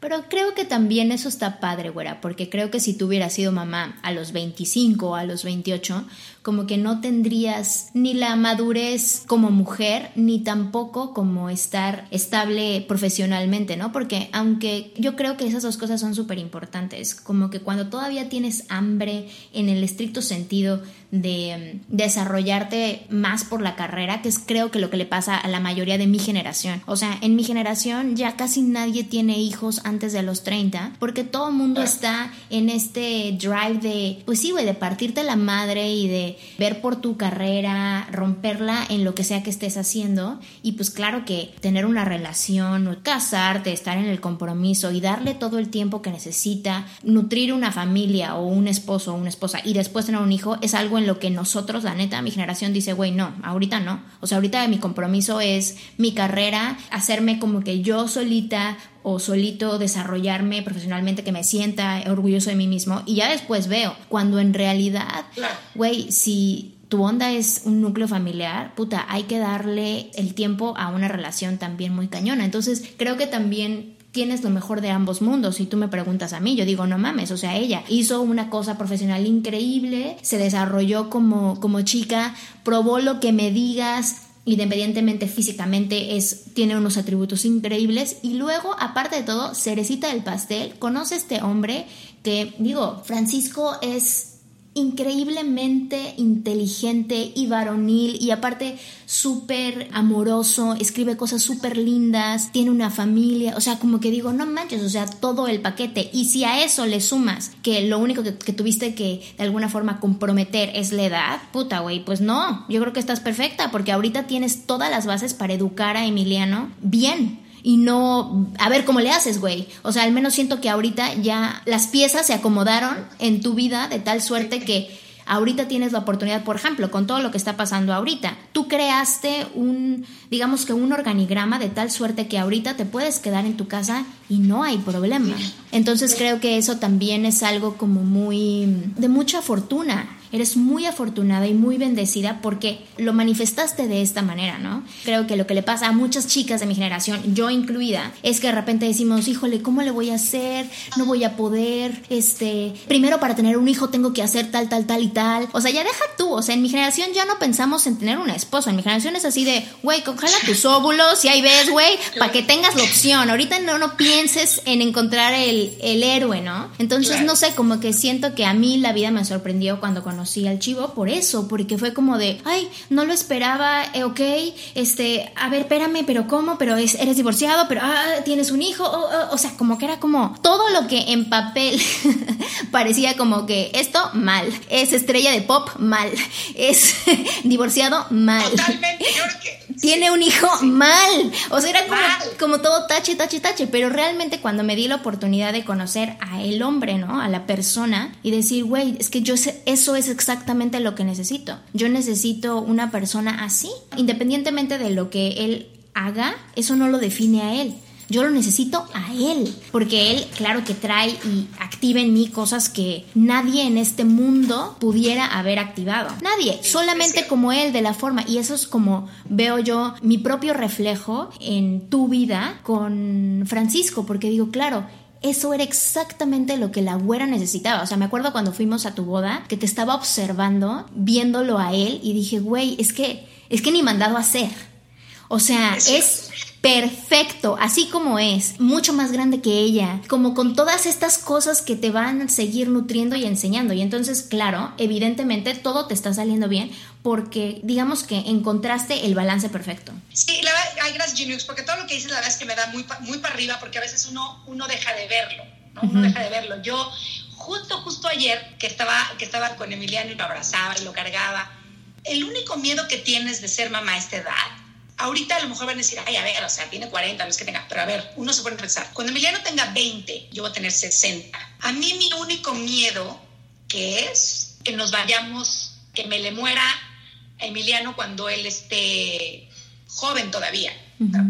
pero creo que también eso está padre, güera, porque creo que si tú hubieras sido mamá a los 25 o a los 28, como que no tendrías ni la madurez como mujer, ni tampoco como estar estable profesionalmente, ¿no? Porque aunque yo creo que esas dos cosas son súper importantes, como que cuando todavía tienes hambre en el estricto sentido de mm, desarrollarte más por la carrera, que es creo que lo que le pasa a la mayoría de mi generación. O sea, en mi generación ya casi nadie tiene hijos antes de los 30, porque todo el mundo está en este drive de, pues sí, güey, de partirte la madre y de ver por tu carrera, romperla en lo que sea que estés haciendo. Y pues claro que tener una relación, casarte, estar en el compromiso y darle todo el tiempo que necesita, nutrir una familia o un esposo o una esposa y después tener un hijo es algo en lo que nosotros, la neta, mi generación dice, güey, no, ahorita no. O sea, ahorita mi compromiso es mi carrera, hacerme como que yo solita o solito desarrollarme profesionalmente, que me sienta orgulloso de mí mismo y ya después veo, cuando en realidad, güey, si tu onda es un núcleo familiar, puta, hay que darle el tiempo a una relación también muy cañona. Entonces, creo que también tienes lo mejor de ambos mundos. Si tú me preguntas a mí, yo digo, no mames, o sea, ella hizo una cosa profesional increíble, se desarrolló como, como chica, probó lo que me digas, independientemente físicamente es tiene unos atributos increíbles. Y luego aparte de todo cerecita del pastel conoce a este hombre que digo Francisco es increíblemente inteligente y varonil y aparte súper amoroso, escribe cosas súper lindas, tiene una familia, o sea, como que digo, no manches, o sea, todo el paquete. Y si a eso le sumas que lo único que, tuviste que de alguna forma comprometer es la edad, puta, güey, pues no, yo creo que estás perfecta porque ahorita tienes todas las bases para educar a Emiliano bien y no a ver cómo le haces, güey. O sea, al menos siento que ahorita ya las piezas se acomodaron en tu vida de tal suerte que ahorita tienes la oportunidad, por ejemplo, con todo lo que está pasando ahorita. Tú creaste un, digamos que un organigrama de tal suerte que ahorita te puedes quedar en tu casa y no hay problema. Entonces creo que eso también es algo como muy de mucha fortuna Eres muy afortunada y muy bendecida porque lo manifestaste de esta manera, ¿no? Creo que lo que le pasa a muchas chicas de mi generación, yo incluida, es que de repente decimos, híjole, ¿cómo le voy a hacer? No voy a poder, este, primero para tener un hijo tengo que hacer tal, tal, tal y tal. O sea, ya deja tú, o sea, en mi generación ya no pensamos en tener una esposa, en mi generación es así de, güey, congela tus óvulos y ahí ves, güey, para que tengas la opción. Ahorita no, no pienses en encontrar el, el héroe, ¿no? Entonces, no sé, como que siento que a mí la vida me sorprendió cuando conocí conocí al chivo por eso, porque fue como de, ay, no lo esperaba, eh, ok, este, a ver, espérame, pero ¿cómo? Pero es, eres divorciado, pero ah, tienes un hijo, oh, oh", o sea, como que era como todo lo que en papel <laughs> parecía como que esto mal, es estrella de pop mal, es <laughs> divorciado mal. Totalmente, <laughs> tiene un hijo mal. O sea, era como, como, todo tache, tache, tache. Pero realmente cuando me di la oportunidad de conocer a el hombre, ¿no? A la persona y decir, güey, es que yo sé, eso es exactamente lo que necesito. Yo necesito una persona así. Independientemente de lo que él haga, eso no lo define a él. Yo lo necesito a él, porque él, claro que trae y activa en mí cosas que nadie en este mundo pudiera haber activado. Nadie, solamente como él, de la forma. Y eso es como veo yo mi propio reflejo en tu vida con Francisco, porque digo, claro, eso era exactamente lo que la güera necesitaba. O sea, me acuerdo cuando fuimos a tu boda, que te estaba observando, viéndolo a él, y dije, güey, es que, es que ni mandado a hacer. O sea, es perfecto, así como es, mucho más grande que ella, como con todas estas cosas que te van a seguir nutriendo y enseñando. Y entonces, claro, evidentemente todo te está saliendo bien porque digamos que encontraste el balance perfecto. Sí, la verdad, ay, gracias Genius, porque todo lo que dices la verdad es que me da muy, muy para arriba porque a veces uno, uno deja de verlo, ¿no? Uno deja de verlo. Yo, justo, justo ayer que estaba, que estaba con Emiliano y lo abrazaba y lo cargaba, el único miedo que tienes de ser mamá a esta edad ahorita a lo mejor van a decir, ay, a ver, o sea, tiene 40, no es que tenga, pero a ver, uno se puede pensar, cuando Emiliano tenga 20, yo voy a tener 60. A mí mi único miedo, que es que nos vayamos, que me le muera a Emiliano cuando él esté joven todavía.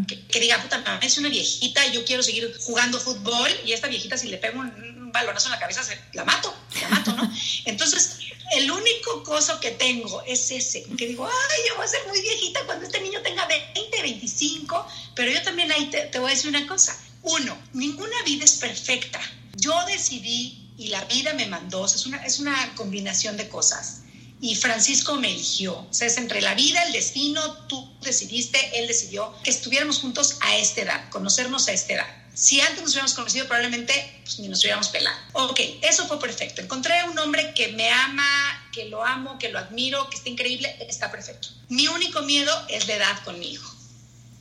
que, diga, puta, mamá es una viejita y yo quiero seguir jugando fútbol y esta viejita si le pego un balonazo en la cabeza, la mato, la mato, ¿no? <laughs> Entonces, el único coso que tengo es ese, que digo, ay, yo voy a ser muy viejita cuando este niño tenga 20, 25, pero yo también ahí te, voy a decir una cosa. Uno, ninguna vida es perfecta. Yo decidí y la vida me mandó, es, una, es una combinación de cosas. Y Francisco me eligió. O sea, es entre la vida, el destino, tú decidiste, él decidió que estuviéramos juntos a esta edad, conocernos a esta edad. Si antes nos hubiéramos conocido, probablemente pues, ni nos hubiéramos pelado. Ok, eso fue perfecto. Encontré un hombre que me ama, que lo amo, que lo admiro, que está increíble, está perfecto. Mi único miedo es la edad con mi hijo,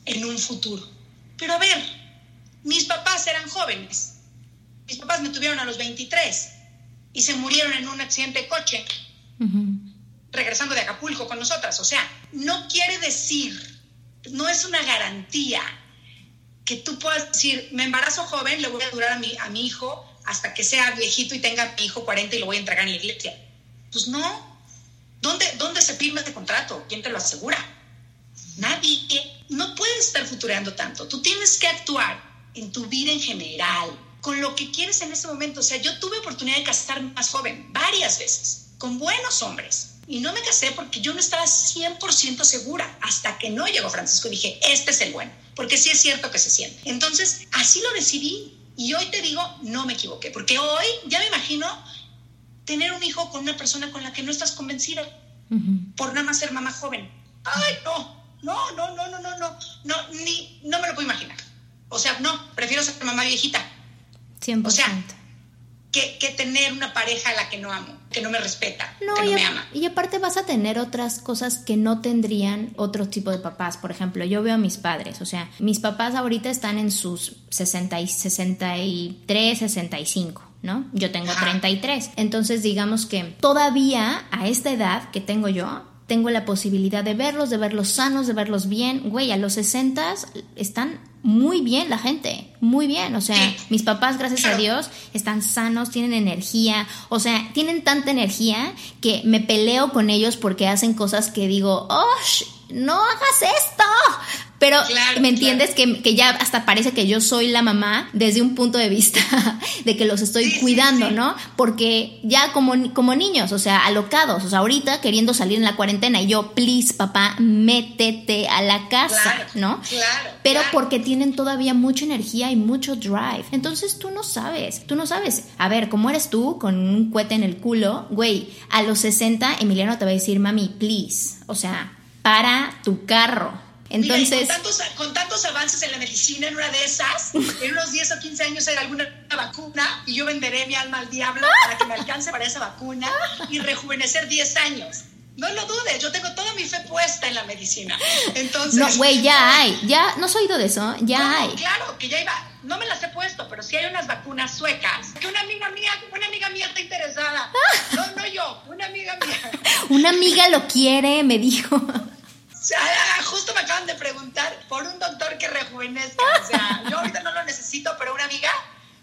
en un futuro. Pero a ver, mis papás eran jóvenes. Mis papás me tuvieron a los 23 y se murieron en un accidente de coche, regresando de Acapulco con nosotras. O sea, no quiere decir, no es una garantía que tú puedas decir, me embarazo joven, le voy a durar a mi, a mi hijo hasta que sea viejito y tenga mi hijo 40 y lo voy a entregar en la iglesia. Pues no. ¿Dónde, ¿Dónde se firma este contrato? ¿Quién te lo asegura? Nadie. No puedes estar futureando tanto. Tú tienes que actuar en tu vida en general, con lo que quieres en ese momento. O sea, yo tuve oportunidad de casarme más joven, varias veces, con buenos hombres. Y no me casé porque yo no estaba 100% segura hasta que no llegó Francisco y dije, este es el bueno porque sí es cierto que se siente. Entonces, así lo decidí y hoy te digo, no me equivoqué, porque hoy ya me imagino tener un hijo con una persona con la que no estás convencida por nada más ser mamá joven. Ay, no, no, no, no, no, no, no, no, ni, no me lo puedo imaginar. O sea, no, prefiero ser mamá viejita. 100%. O sea, que, que tener una pareja a la que no amo que no me respeta, que no me ama. Y aparte vas a tener otras cosas que no tendrían otro tipo de papás. Por ejemplo, yo veo a mis padres, o sea, mis papás ahorita están en sus 60 y 63, 65. ¿no? Yo tengo 33. Entonces, digamos que todavía a esta edad que tengo yo, tengo la posibilidad de verlos, de verlos sanos, de verlos bien. Güey, a los 60 están muy bien la gente, muy bien. O sea, mis papás, gracias a Dios, están sanos, tienen energía. O sea, tienen tanta energía que me peleo con ellos porque hacen cosas que digo, ¡oh! No hagas esto, pero me entiendes que, que, ya hasta parece que yo soy la mamá desde un punto de vista <laughs> de que los estoy cuidando, ¿no? Porque ya como, como niños, o sea, alocados, o sea, ahorita queriendo salir en la cuarentena y yo, please, papá, métete a la casa, ¿no? Claro. Pero porque tienen todavía mucha energía y mucho drive. Entonces tú no sabes, tú no sabes. A ver, ¿cómo eres tú con un cohete en el culo? Güey, a los 60 Emiliano te va a decir, mami, please, o sea, para tu carro entonces, con, tantos, avances en la medicina, en una de esas, <laughs> en unos 10 o 15 años hay alguna vacuna y yo venderé mi alma al diablo <laughs> para que me alcance para esa vacuna y rejuvenecer 10 años. No lo dudes, yo tengo toda mi fe puesta en la medicina. Entonces. No, güey, ya hay, ya, no oído de eso, ya hay. Claro, que ya iba, no me las he puesto, pero sí hay unas vacunas suecas. Que una amiga mía, una amiga mía está interesada. <laughs> No, no yo, una amiga mía. una amiga lo quiere, me dijo. Sea, justo me acaban de preguntar por un doctor que rejuvenezca. O sea, yo ahorita no lo necesito, pero una amiga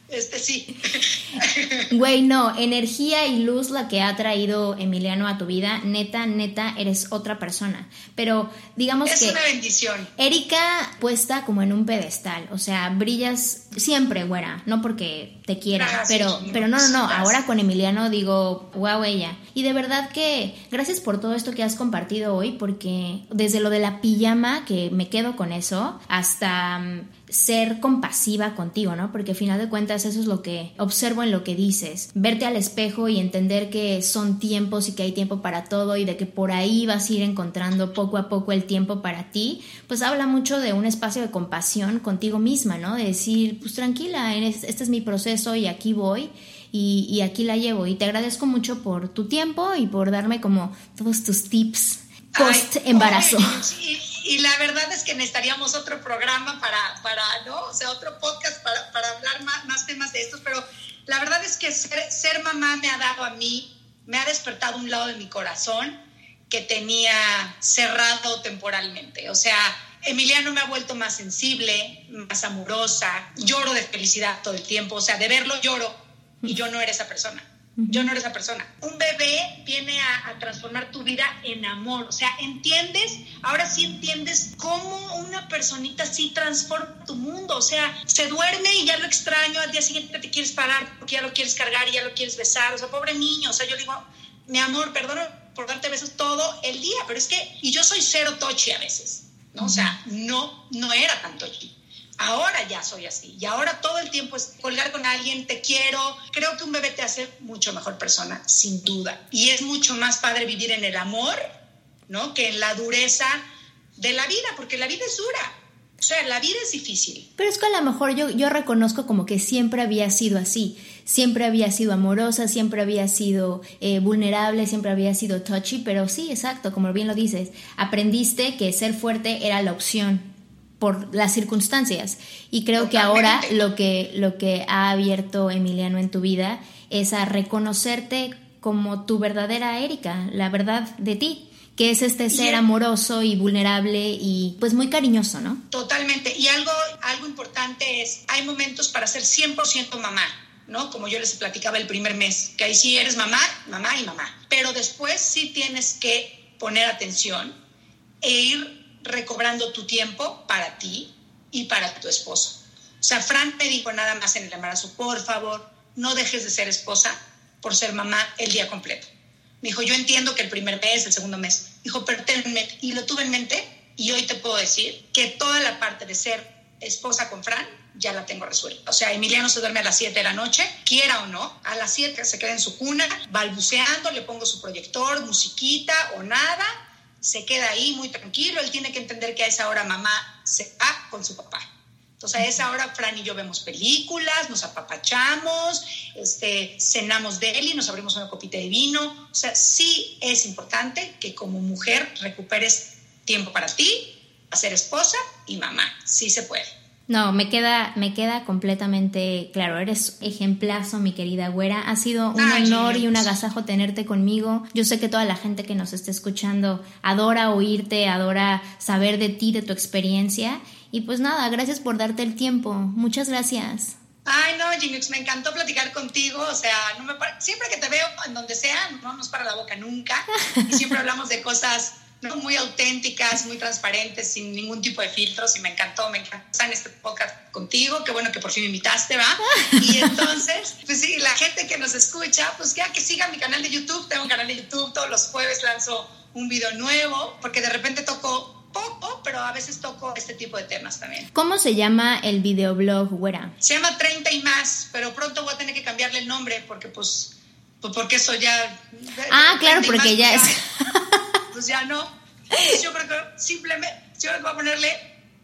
este sí. <laughs> Güey, no, energía y luz la que ha traído Emiliano a tu vida, neta, neta, eres otra persona. Pero digamos que... Es una bendición. Erika puesta como en un pedestal, o sea, brillas siempre, güera, no porque te quiera, pero, pero no, no, no, ahora con Emiliano digo, wow, ella. Y de verdad que gracias por todo esto que has compartido hoy, porque desde lo de la pijama, que me quedo con eso, hasta mm, ser compasiva contigo, ¿no? Porque al final de cuentas eso es lo que observo en lo que dices. Verte al espejo y entender que son tiempos y que hay tiempo para todo y de que por ahí vas a ir encontrando poco a poco el tiempo para ti, pues habla mucho de un espacio de compasión contigo misma, ¿no? De decir, pues tranquila, este es mi proceso y aquí voy. Y, aquí la llevo. Y te agradezco mucho por tu tiempo y por darme como todos tus tips post embarazo. Y la verdad es que necesitaríamos otro programa para, para ¿no? O sea, otro podcast para, para hablar más, temas de estos, pero la verdad es que ser, ser mamá me ha dado a mí, me ha despertado un lado de mi corazón que tenía cerrado temporalmente. O sea, Emiliano me ha vuelto más sensible, más amorosa, lloro de felicidad todo el tiempo, o sea, de verlo lloro y yo no era esa persona. Yo no era esa persona. Un bebé viene a, transformar tu vida en amor. O sea, entiendes, ahora sí entiendes cómo una personita así transforma tu mundo. O sea, se duerme y ya lo extraño, al día siguiente te quieres parar porque ya lo quieres cargar y ya lo quieres besar. O sea, pobre niño. O sea, yo digo, mi amor, perdón por darte besos todo el día, pero es que, y yo soy cero tochi a veces, ¿no? O sea, no, no era tan tochi. Ahora ya soy así y ahora todo el tiempo es colgar con alguien, te quiero. Creo que un bebé te hace mucho mejor persona, sin duda. Y es mucho más padre vivir en el amor, ¿no? Que en la dureza de la vida, porque la vida es dura. O sea, la vida es difícil. Pero es que a lo mejor yo, yo reconozco como que siempre había sido así. Siempre había sido amorosa, siempre había sido eh, vulnerable, siempre había sido touchy, pero sí, exacto, como bien lo dices, aprendiste que ser fuerte era la opción por las circunstancias. Y creo que ahora lo que, lo que ha abierto Emiliano en tu vida es a reconocerte como tu verdadera Erika, la verdad de ti, que es este ser amoroso y vulnerable y pues muy cariñoso, ¿no? Totalmente. Y algo, algo importante es, hay momentos para ser 100% mamá. ¿no? Como yo les platicaba el primer mes, que ahí sí eres mamá, mamá y mamá. Pero después sí tienes que poner atención e ir recobrando tu tiempo para ti y para tu esposo. O sea, Frank me dijo nada más en el embarazo, por favor, no dejes de ser esposa por ser mamá el día completo. Me dijo, yo entiendo que el primer mes, el segundo mes. Dijo, pero y lo tuve en mente y hoy te puedo decir que toda la parte de ser esposa con Fran ya la tengo resuelta. O sea, Emiliano se duerme a las 7 de la noche, quiera o no, a las 7 se queda en su cuna, balbuceando, le pongo su proyector, musiquita o nada, se queda ahí muy tranquilo, él tiene que entender que a esa hora mamá se va con su papá. Entonces a esa hora Fran y yo vemos películas, nos apapachamos, este, cenamos de él y nos abrimos una copita de vino. O sea, sí es importante que como mujer recuperes tiempo para ti, a ser esposa y mamá. Sí se puede. No, me queda, me queda completamente claro. Eres ejemplazo, mi querida güera. Ha sido un honor y un agasajo tenerte conmigo. Yo sé que toda la gente que nos está escuchando adora oírte, adora saber de ti, de tu experiencia. Y pues nada, gracias por darte el tiempo. Muchas gracias. Ay, no, Jinux, me encantó platicar contigo. O sea, no me siempre que te veo en donde sea, no nos para la boca nunca. Y siempre hablamos de cosas muy auténticas, muy transparentes, sin ningún tipo de filtros y me encantó, me encantó estar en este podcast contigo, qué bueno que por fin me invitaste, ¿va? Y <laughs> entonces, pues sí, la gente que nos escucha, pues ya que siga mi canal de YouTube, tengo un canal de YouTube, todos los jueves lanzo un video nuevo, porque de repente toco poco, pero a veces toco este tipo de temas también. ¿Cómo se llama el videoblog, güera? Se llama 30 y más, pero pronto voy a tener que cambiarle el nombre porque pues, pues porque eso ya... Ah, claro, porque ya es... <laughs> pues ya no. yo creo que simplemente, yo voy a ponerle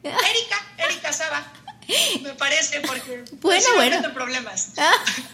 Erika, Erika Saba. <laughs> Me parece, porque <laughs> bueno, bueno. problemas. <laughs> Ah,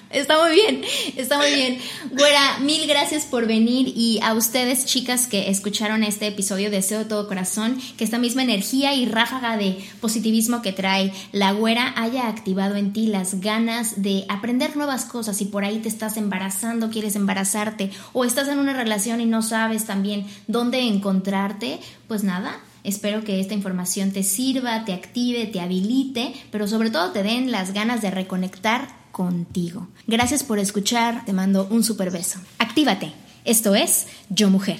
está muy bien, está muy bien. Güera, mil gracias por venir y a ustedes, chicas, que escucharon este episodio, deseo de todo corazón que esta misma energía y ráfaga de positivismo que trae la güera haya activado en ti las ganas de aprender nuevas cosas. Si por ahí te estás embarazando, quieres embarazarte o estás en una relación y no sabes también dónde encontrarte, pues nada, Espero que esta información te sirva, te active, te habilite, pero sobre todo te den las ganas de reconectar contigo. Gracias por escuchar, te mando un super beso. Actívate. Esto es Yo Mujer.